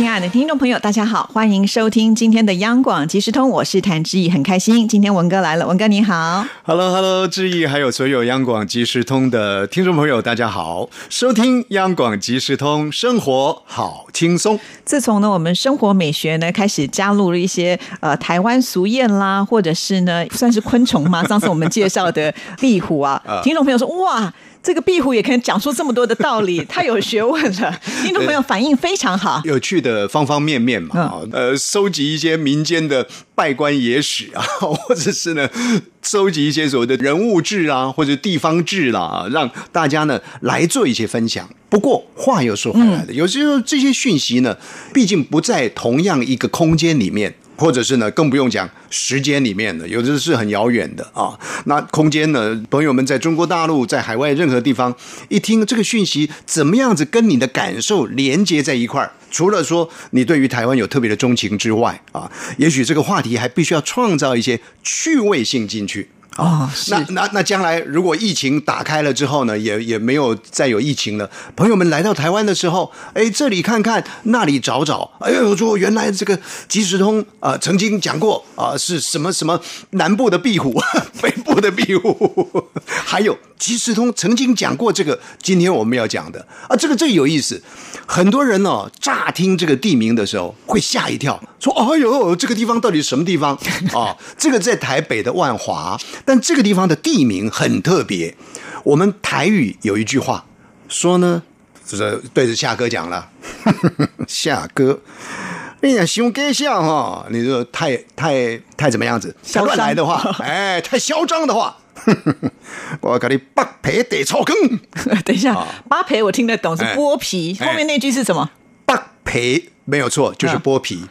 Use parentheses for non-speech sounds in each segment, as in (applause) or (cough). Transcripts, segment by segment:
亲爱的听众朋友，大家好，欢迎收听今天的央广即时通，我是谭志毅，很开心今天文哥来了，文哥你好。Hello，Hello，志毅，还有所有央广即时通的听众朋友，大家好！收听央广即时通，生活好轻松。自从呢，我们生活美学呢开始加入了一些呃台湾俗谚啦，或者是呢算是昆虫吗？上次我们介绍的 (laughs) 壁虎啊，听众朋友说哇。这个壁虎也可以讲出这么多的道理，太有学问了。(laughs) 听众朋友反应非常好，有趣的方方面面嘛，啊、呃，收集一些民间的拜官野史啊，(laughs) 或者是呢，收集一些所谓的人物志啊，或者地方志啦、让大家呢来做一些分享。不过话又说回来了，有时候这些讯息呢，毕竟不在同样一个空间里面。或者是呢，更不用讲时间里面的，有的是很遥远的啊。那空间呢，朋友们在中国大陆、在海外任何地方，一听这个讯息，怎么样子跟你的感受连接在一块儿？除了说你对于台湾有特别的钟情之外啊，也许这个话题还必须要创造一些趣味性进去。哦，那那那将来如果疫情打开了之后呢，也也没有再有疫情了。朋友们来到台湾的时候，哎，这里看看，那里找找，哎呦，说原来这个即时通啊、呃，曾经讲过啊、呃，是什么什么南部的壁虎，(laughs) 北部的壁虎，还有即时通曾经讲过这个，今天我们要讲的啊，这个最有意思。很多人哦，乍听这个地名的时候会吓一跳，说：“哎呦，这个地方到底是什么地方 (laughs) 啊？”这个在台北的万华，但这个地方的地名很特别。我们台语有一句话说呢，就是对着夏哥讲了，(laughs) 夏哥，哎呀，熊哥笑哈，你说太太太怎么样子？太乱来的话，哎，太嚣张的话。(laughs) 我给你八皮得草根。(laughs) 等一下，八皮我听得懂是剥皮，后面那句是什么？八皮没有错，就是剥皮。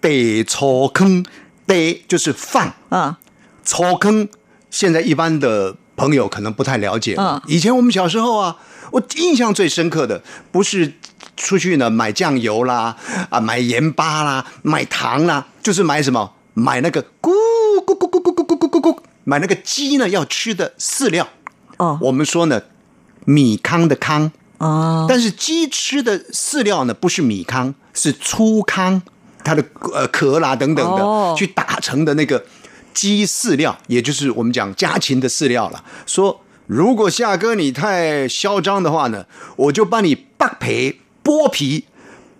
得草坑，得就是放啊，草坑。现在一般的朋友可能不太了解。嗯，以前我们小时候啊，我印象最深刻的不是出去呢买酱油啦，啊买盐巴啦，买糖啦，就是买什么？买那个咕买那个鸡呢要吃的饲料，哦，我们说呢米糠的糠，哦，但是鸡吃的饲料呢不是米糠，是粗糠，它的呃壳啦等等的、哦、去打成的那个鸡饲料，也就是我们讲家禽的饲料了。说如果夏哥你太嚣张的话呢，我就帮你扒皮剥皮，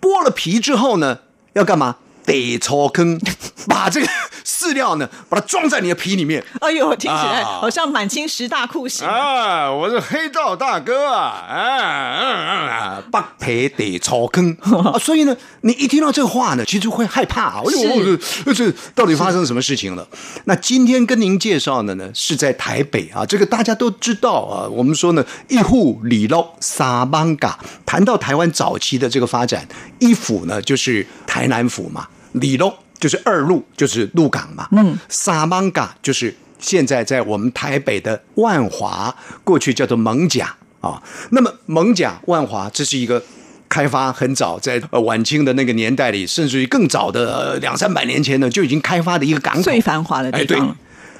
剥了皮之后呢要干嘛？得抽坑，把这个饲料呢，把它装在你的皮里面。哎呦，听起来好像满清十大酷刑啊！我是黑道大哥啊！啊，八皮得草坑啊！所以呢，你一听到这个话呢，其实会害怕。哎呦，这这到底发生什么事情了？那今天跟您介绍的呢，是在台北啊，这个大家都知道啊。我们说呢，一户里喽沙邦嘎。谈到台湾早期的这个发展，一府呢就是台南府嘛。里喽就是二路，就是鹿港嘛。嗯，沙邦嘎就是现在在我们台北的万华，过去叫做蒙甲啊。那么蒙甲、万华，这是一个开发很早，在呃晚清的那个年代里，甚至于更早的、呃、两三百年前呢，就已经开发的一个港口，最繁华的地方。哎、对。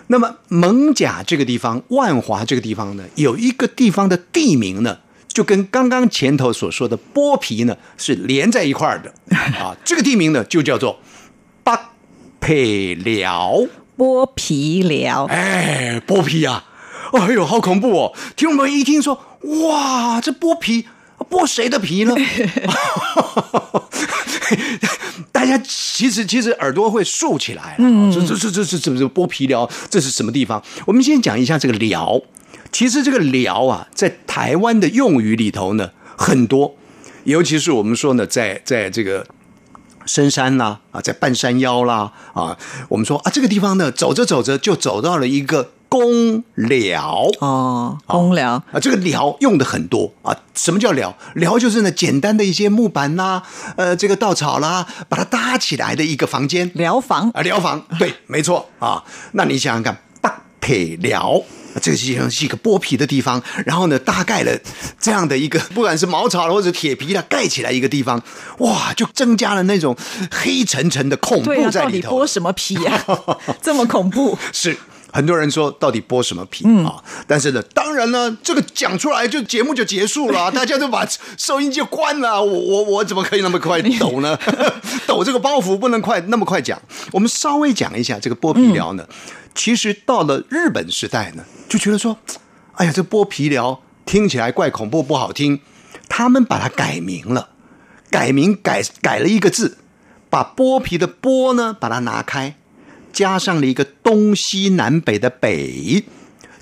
那么蒙甲这个地方，万华这个地方呢，有一个地方的地名呢。就跟刚刚前头所说的剥皮呢是连在一块儿的啊，这个地名呢就叫做北皮寮。剥皮聊，哎，剥皮啊！哎呦，好恐怖哦！听众们一听说，哇，这剥皮，剥谁的皮呢？(laughs) 大家其实其实耳朵会竖起来了。嗯，这这这这这这剥皮聊，这是什么地方？我们先讲一下这个聊。其实这个聊啊，在台湾的用语里头呢，很多，尤其是我们说呢，在在这个深山啦啊，在半山腰啦啊，我们说啊，这个地方呢，走着走着就走到了一个公寮哦，公寮啊，这个寮用的很多啊。什么叫寮？寮就是呢，简单的一些木板啦，呃，这个稻草啦，把它搭起来的一个房间，寮房啊，寮房，对，没错啊。那你想想看，北北寮这个地方是一个剥皮的地方，然后呢，大概了这样的一个，(laughs) 不管是茅草或者铁皮的盖起来一个地方，哇，就增加了那种黑沉沉的恐怖在里头。底剥什么皮呀、(laughs) 这么恐怖？是很多人说到底剥什么皮、嗯啊？但是呢，当然呢，这个讲出来就节目就结束了啊，(laughs) 大家都把收音机关了，我我我怎么可以那么快抖呢？抖这个包袱不能快那么快讲，我们稍微讲一下这个剥皮疗呢。其实到了日本时代呢，就觉得说，哎呀，这剥皮疗听起来怪恐怖不好听，他们把它改名了，改名改改了一个字，把剥皮的剥呢把它拿开，加上了一个东西南北的北，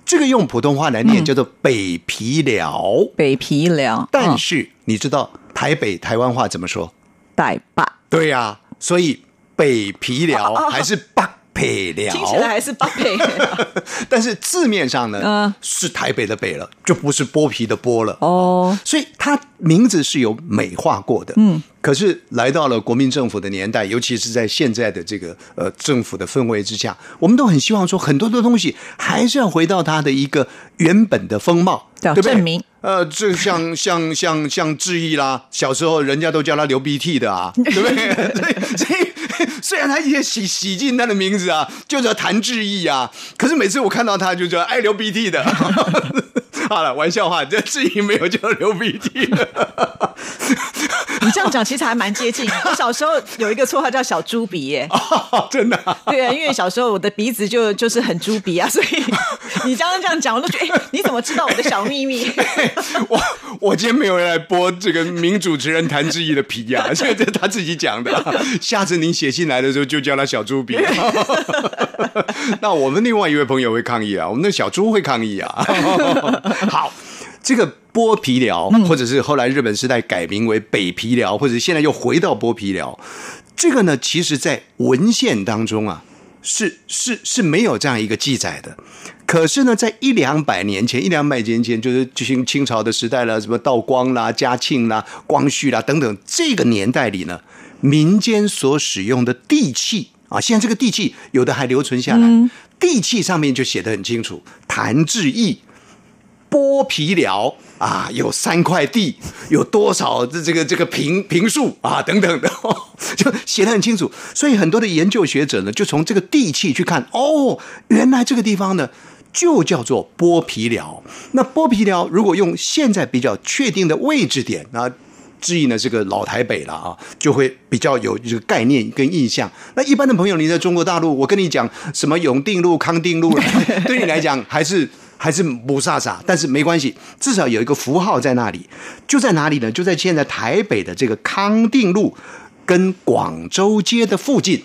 这个用普通话来念叫做北皮疗。北皮疗，嗯。但是你知道台北台湾话怎么说？带把，对呀、所以北皮疗 (laughs) 还是北听起来还是北配。(laughs) 但是字面上呢，嗯是台北的北了，就不是剥皮的剥了。哦，所以它名字是有美化过的。嗯，可是来到了国民政府的年代，尤其是在现在的这个呃政府的氛围之下，我们都很希望说，很多的东西还是要回到它的一个原本的风貌，叫对不对证明。呃，这像 (laughs) 像像像志毅啦，小时候人家都叫他流鼻涕的啊，对不对？(laughs) 所以所以 (laughs) 虽然他也洗洗进他的名字啊，就叫谭志毅啊，可是每次我看到他就叫爱流鼻涕的。(laughs) 好了，玩笑话，这志毅没有叫流鼻涕的。(laughs) 你这样讲其实还蛮接近。我小时候有一个绰号叫小猪鼻耶，(laughs) 真的啊、对啊，因为小时候我的鼻子就就是很猪鼻啊，(laughs) 所以你刚刚这样讲，我都觉得，哎，你怎么知道我的小秘密？我我今天没有来播这个名主持人谭志毅的皮呀、这个这是他自己讲的啊、下次您写信来的时候就叫他小猪鼻。那我们另外一位朋友会抗议啊，我们的小猪会抗议啊。好，这个剥皮疗，或者是后来日本时代改名为北皮疗，或者现在又回到剥皮疗，这个呢，其实在文献当中啊，是是是没有这样一个记载的。可是呢，在一两百年前，一两百年前，就是清清朝的时代了，什么道光啦、嘉庆啦、光绪啦等等，这个年代里呢，民间所使用的地契啊，现在这个地契有的还留存下来，地契上面就写得很清楚，谭志毅剥皮寮啊，有三块地，有多少这这个这个平平数啊等等的，就写得很清楚。所以很多的研究学者呢，就从这个地契去看，哦，原来这个地方呢。就叫做剥皮寮。那剥皮寮如果用现在比较确定的位置点啊，质疑呢这个老台北了啊，就会比较有这个概念跟印象。那一般的朋友，你在中国大陆，我跟你讲什么永定路、康定路，对你来讲还是还是不飒飒，但是没关系，至少有一个符号在那里，就在哪里呢？就在现在台北的这个康定路跟广州街的附近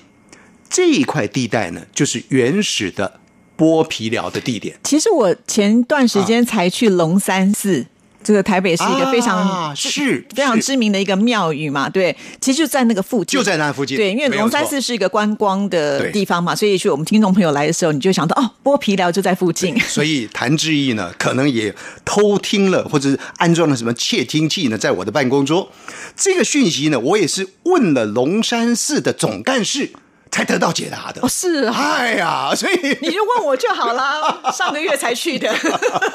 这一块地带呢，就是原始的剥皮寮的地点。其实我前段时间才去龙山寺。这个台北是一个非常、啊是非常知名的一个庙宇嘛，对，其实就在那个附近，就在那附近对，因为龙山寺是一个观光的地方嘛，所以去我们听众朋友来的时候，你就想到哦，剥皮寮就在附近，所以谭志毅呢，可能也偷听了，或者是安装了什么窃听器呢，在我的办公桌。这个讯息呢，我也是问了龙山寺的总干事才得到解答的。哦，是啊，哎呀，所以。你就问我就好啦，(laughs) 上个月才去的，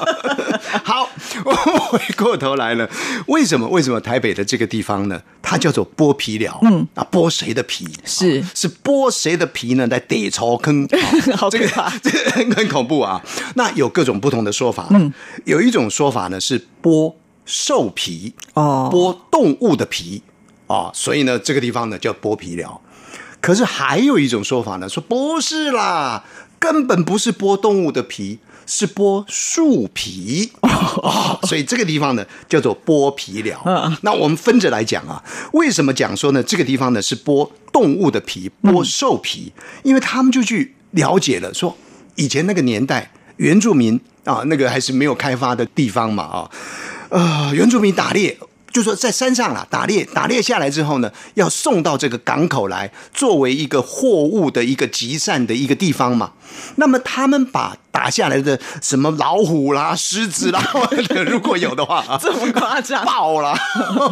(laughs) 好，(laughs) 我回过头来了，为什么为什么台北的这个地方呢？它叫做剥皮寮，嗯啊，剥谁的皮？是啊是剥谁的皮呢？来逮草坑，(laughs) 这个这个很很恐怖啊！那有各种不同的说法，嗯，有一种说法呢是剥兽皮，哦剥动物的皮啊，所以呢，这个地方呢叫剥皮寮。可是还有一种说法呢，说不是啦，根本不是剥动物的皮，是剥树皮啊、所以这个地方呢叫做剥皮寮。那我们分着来讲啊，为什么讲说呢？这个地方呢是剥动物的皮，剥兽皮，因为他们就去了解了，说以前那个年代原住民啊，那个还是没有开发的地方嘛啊，呃，原住民打猎。就说在山上啦，打猎，打猎下来之后呢，要送到这个港口来，作为一个货物的一个集散的一个地方嘛。那么他们把打下来的什么老虎啦、狮子啦，(laughs) 如果有的话啊，这么夸张？爆了！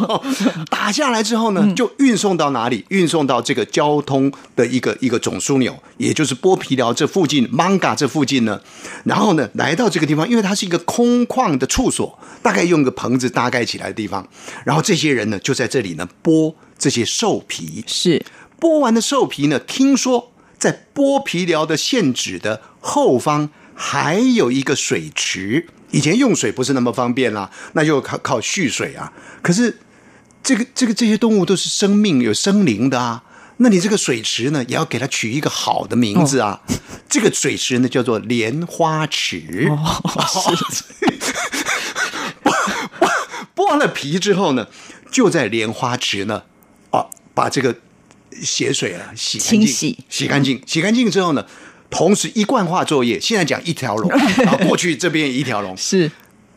(laughs) 打下来之后呢，就运送到哪里？运送到这个交通的一个一个总枢纽，也就是剥皮寮这附近，Manga 这附近呢。然后呢，来到这个地方，因为它是一个空旷的处所，大概用个棚子搭盖起来的地方。然后这些人呢，就在这里呢剥这些兽皮。是剥完的兽皮呢，听说在剥皮寮的县址的后方还有一个水池。以前用水不是那么方便啦，那就靠靠蓄水啊。可是这个这个这些动物都是生命有生灵的啊，那你这个水池呢，也要给它取一个好的名字啊。这个水池呢，叫做莲花池。(laughs) 剥剥完了皮之后呢，就在莲花池呢，啊，把这个血水啊洗干净，清洗洗干净，洗干净之后呢，同时一贯化作业。现在讲一条龙，(laughs) 然后过去这边一条龙，是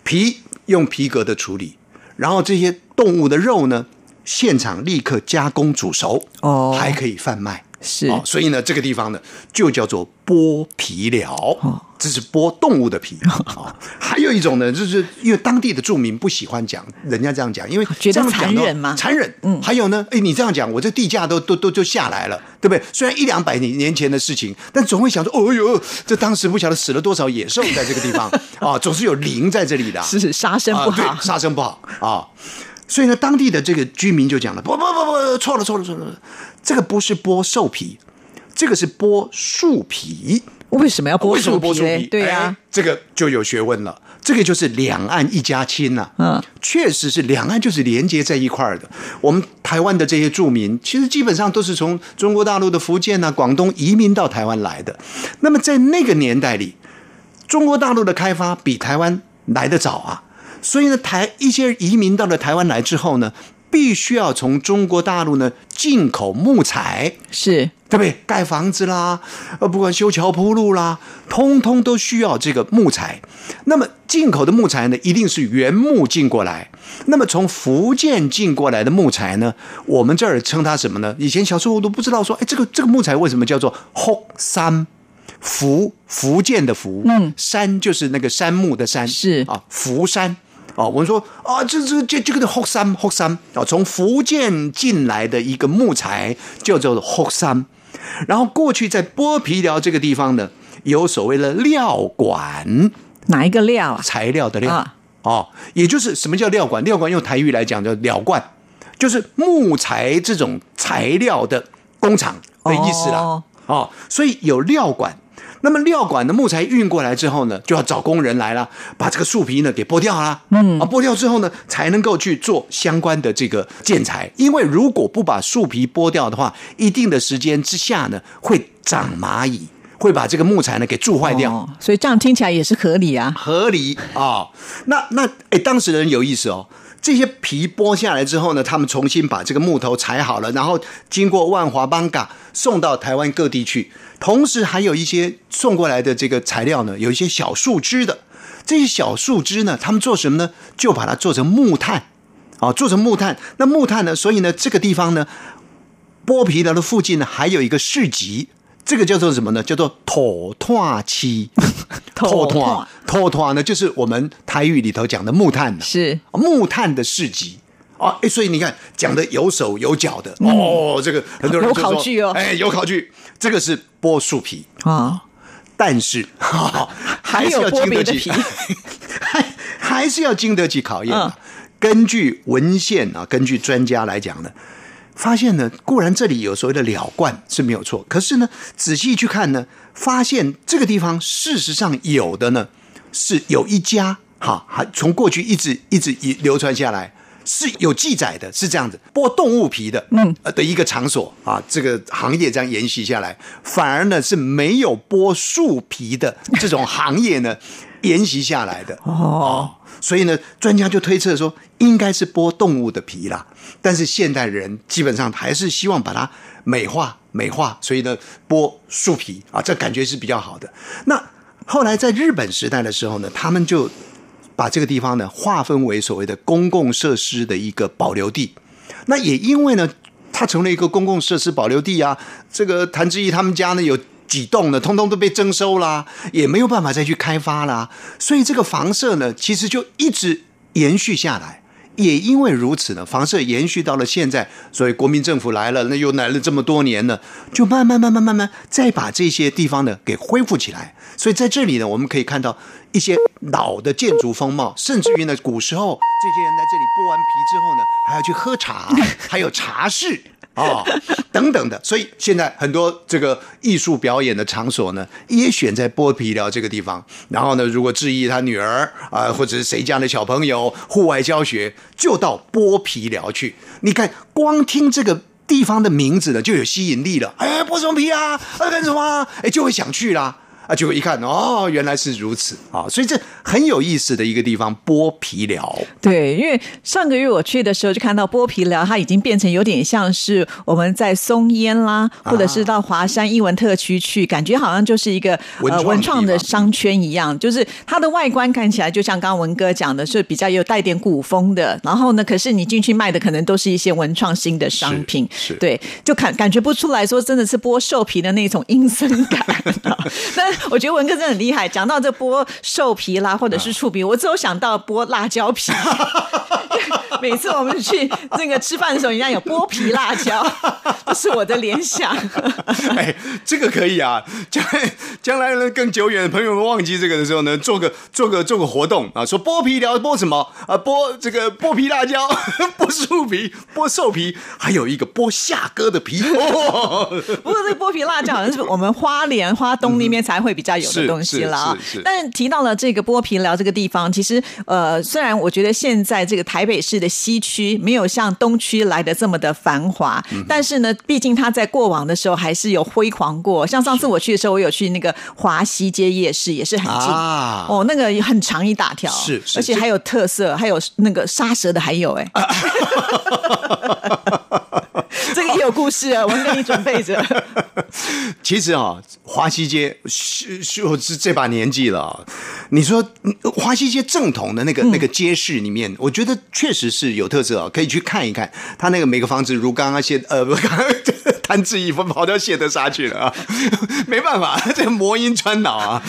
皮用皮革的处理，然后这些动物的肉呢，现场立刻加工煮熟，哦还可以贩卖。是哦，所以呢，这个地方呢就叫做剥皮寮，哦这是剥动物的皮。哦，(laughs) 还有一种呢，就是因为当地的住民不喜欢讲人家这样讲，因为觉得残忍吗残忍。嗯，还有呢，哎，你这样讲，我这地价都都都就下来了，对不对？虽然一两百年年前的事情，但总会想说，哦呦，这当时不晓得死了多少野兽在这个地方啊，(laughs) 总是有灵在这里的啊。是杀生不好杀生不好啊。所以呢，当地的这个居民就讲了：不不不不，错了错了错了，这个不是剥兽皮，这个是剥树皮。为什么要剥树皮？对啊哎，这个就有学问了。这个就是两岸一家亲呐、嗯，确实是两岸就是连接在一块儿的。我们台湾的这些住民，其实基本上都是从中国大陆的福建啊、广东移民到台湾来的。那么在那个年代里，中国大陆的开发比台湾来得早啊，所以呢，台一些移民到了台湾来之后呢，必须要从中国大陆呢进口木材，是对不对？盖房子啦，呃，不管修桥铺路啦，通通都需要这个木材。那么进口的木材呢，一定是原木进过来。那么从福建进过来的木材呢，我们这儿称它什么呢？以前小时候我都不知道说，哎，这个这个木材为什么叫做福山？福福建的福，嗯，山就是那个杉木的山，是啊，福山。哦，我们说啊，这这这这个的后山后山啊，从福建进来的一个木材叫做后山，然后过去在剥皮寮这个地方呢，有所谓的料馆，哪一个料啊？材料的料、啊哦，也就是什么叫料馆？料馆用台语来讲叫料罐，就是木材这种材料的工厂的意思啦。哦哦，所以有料管。那么料管的木材运过来之后呢，就要找工人来了，把这个树皮呢给剥掉啦。嗯，啊，剥掉之后呢，才能够去做相关的这个建材。因为如果不把树皮剥掉的话，一定的时间之下呢，会长蚂蚁，会把这个木材呢给蛀坏掉。哦，所以这样听起来也是合理啊。合理啊、那那哎，当时的人有意思哦。这些皮剥下来之后呢，他们重新把这个木头裁好了，然后经过万华邦嘎送到台湾各地去。同时还有一些送过来的这个材料呢，有一些小树枝的。这些小树枝呢，他们做什么呢？就把它做成木炭，啊，做成木炭。那木炭呢，所以呢，这个地方呢，剥皮寮的附近呢，还有一个市集，这个叫做什么呢？叫做妥拓期。(laughs) 妥拓。妥拓。呢，就是我们台语里头讲的木炭呢是。木炭的市集。啊，哎，所以你看，讲的有手有脚的、哦，这个很多人有考据哦。哎，有考据，这个是剥树皮，啊，但是 (laughs) 还是要经得起 (laughs) 还有剥别的，还还是要经得起考验根据文献啊，根据专家来讲呢，发现呢，固然这里有所谓的了冠是没有错，可是呢，仔细去看呢，发现这个地方事实上有的呢，是有一家哈，还从过去一直一直以流传下来。是有记载的，是这样子，剥动物皮的，嗯，的一个场所啊，这个行业这样沿袭下来，反而呢是没有剥树皮的这种行业呢沿袭下来的哦。所以呢，专家就推测说，应该是剥动物的皮啦。但是现代人基本上还是希望把它美化、美化，所以呢，剥树皮啊，这感觉是比较好的。那后来在日本时代的时候呢，他们就把这个地方呢划分为所谓的公共设施的一个保留地。那也因为呢，它成了一个公共设施保留地啊，这个谭志毅他们家呢有几栋呢，通通都被征收啦，也没有办法再去开发啦，所以这个房舍呢，其实就一直延续下来。也因为如此呢，房舍延续到了现在，所以国民政府来了，那又来了这么多年呢，就慢慢慢慢慢慢再把这些地方呢给恢复起来。所以在这里呢，我们可以看到一些老的建筑风貌，甚至于呢，古时候这些人在这里剥完皮之后呢，还要去喝茶，还有茶室。啊，(laughs) 等等的，所以现在很多这个艺术表演的场所呢，也选在剥皮寮这个地方。然后呢，如果质疑他女儿啊，或者是谁家的小朋友户外教学，就到剥皮寮去。你看，光听这个地方的名字呢，就有吸引力了。哎，剥什么皮啊？要干什么？哎，就会想去啦。啊，结果一看哦，原来是如此啊！所以这很有意思的一个地方——剥皮寮。对，因为上个月我去的时候，就看到剥皮寮，它已经变成有点像是我们在松烟啦，或者是到华山艺文特区去，感觉好像就是一个呃文创的商圈一样。就是它的外观看起来，就像刚刚文哥讲的，是比较有带点古风的。然后呢，可是你进去卖的可能都是一些文创新的商品，是对，就感感觉不出来说真的是剥兽皮的那种阴森感。(laughs) (laughs) 但 (laughs) 我觉得文哥真的很厉害，讲到这剥兽皮啦，或者是触皮，我只有想到剥辣椒皮。(laughs) (laughs) 每次我们去那个吃饭的时候，人家有剥皮辣椒，(laughs) 这是我的联想。(laughs) 哎，这个可以啊！将来将来呢，更久远的朋友们忘记这个的时候呢，做个做个做个活动啊，说剥皮聊剥什么啊？剥这个剥皮辣椒，剥树皮，剥兽皮，还有一个剥下哥的皮。不过这个剥皮辣椒好像是我们花莲花东那边才会比较有的东西了。但是提到了这个剥皮聊这个地方，其实呃，虽然我觉得现在这个台北市的西区没有像东区来的这么的繁华，但是呢，毕竟它在过往的时候还是有辉煌过。像上次我去的时候，我有去那个华西街夜市，也是很近哦，那个很长一大条，是，而且还有特色，还有那个杀蛇的，还有哎。(laughs) 有故事啊，我给你准备着。(laughs) 其实啊，华西街是是是这把年纪了，你说华西街正统的那个那个街市里面，我觉得确实是有特色啊，可以去看一看。他那个每个房子，如刚刚些呃，不，刚刚谭志毅跑到谢德沙去了啊，(laughs) 没办法，(laughs) 这个魔音穿脑啊。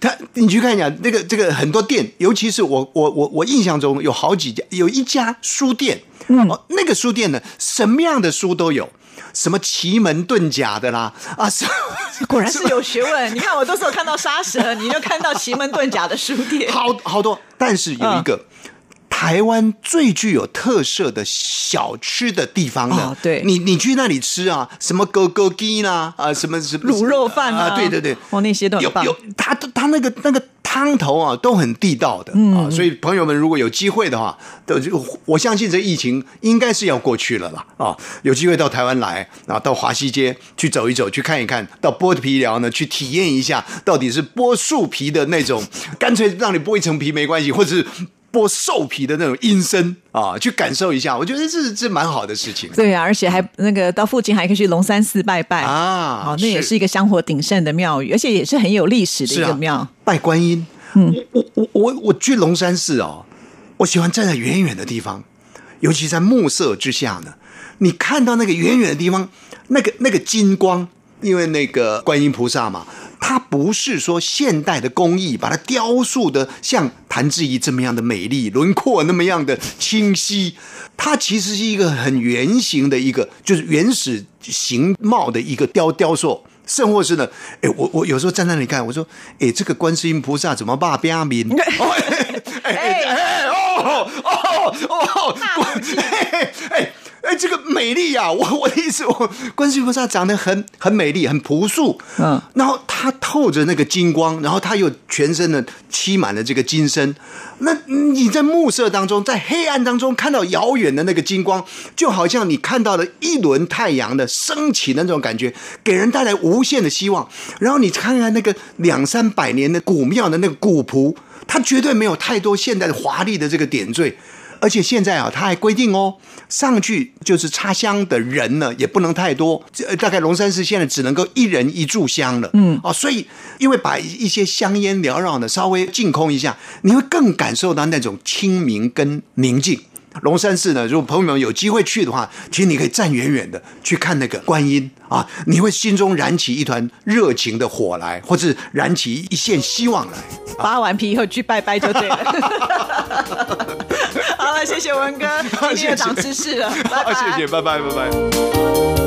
他你去看一下那个这个很多店，尤其是我我我我印象中有好几家，有一家书店。哦，那个书店呢，什么样的书都有，什么奇门遁甲的啦，啊，(laughs) 果然是有学问。你看，我都是有看到杀蛇，你就看到奇门遁甲的书店，好好多。但是有一个台湾最具有特色的小吃的地方呢，对，你你去那里吃啊，什么狗狗鸡啦，啊，什么什么卤肉饭啊，对对对，哦，那些都有有，他他那个那个。汤头啊都很地道的啊，所以朋友们如果有机会的话，都我相信这疫情应该是要过去了啦啊，有机会到台湾来啊，到华西街去走一走，去看一看，到剥皮寮呢去体验一下，到底是剥树皮的那种，干脆让你剥一层皮没关系，或者是。剥兽皮的那种阴森啊，去感受一下，我觉得这是这蛮好的事情。对啊，而且还那个到附近还可以去龙山寺拜拜啊，好，那也是一个香火鼎盛的庙宇，而且也是很有历史的一个庙。拜观音，嗯，我我我我去龙山寺哦，我喜欢站在远远的地方，尤其在暮色之下呢，你看到那个远远的地方，那个那个金光，因为那个观音菩萨嘛。它不是说现代的工艺把它雕塑的像谭志怡这么样的美丽轮廓那么样的清晰，它其实是一个很圆形的一个就是原始形貌的一个雕雕塑，甚或是呢，(laughs) 哎，我我有时候站在那里看，我说，哎，这个观世音菩萨怎么把边阿明？(laughs) 哎哎哎哦哦哦，哎哎。哎，这个美丽呀！我 (laughs) 我的意思，我观世音菩萨长得很很美丽，很朴素，嗯，然后他透着那个金光，然后他又全身的漆满了这个金身。那你在暮色当中，在黑暗当中看到遥远的那个金光，就好像你看到了一轮太阳的升起的那种感觉，给人带来无限的希望。然后你看看那个两三百年的古庙的那个古朴，它绝对没有太多现代的华丽的这个点缀。而且现在啊，他还规定哦，上去就是插香的人呢，也不能太多。这大概龙山寺现在只能够一人一炷香了。嗯，哦，所以因为把一些香烟缭绕的稍微净空一下，你会更感受到那种清明跟宁静。龙山寺呢，如果朋友们有机会去的话，其实你可以站远远的去看那个观音啊，你会心中燃起一团热情的火来，或者燃起一线希望来。扒完皮以后去拜拜就对了。(laughs) 好了，谢谢文哥，今天长知识了，(laughs) 拜拜。谢谢，拜拜，拜拜。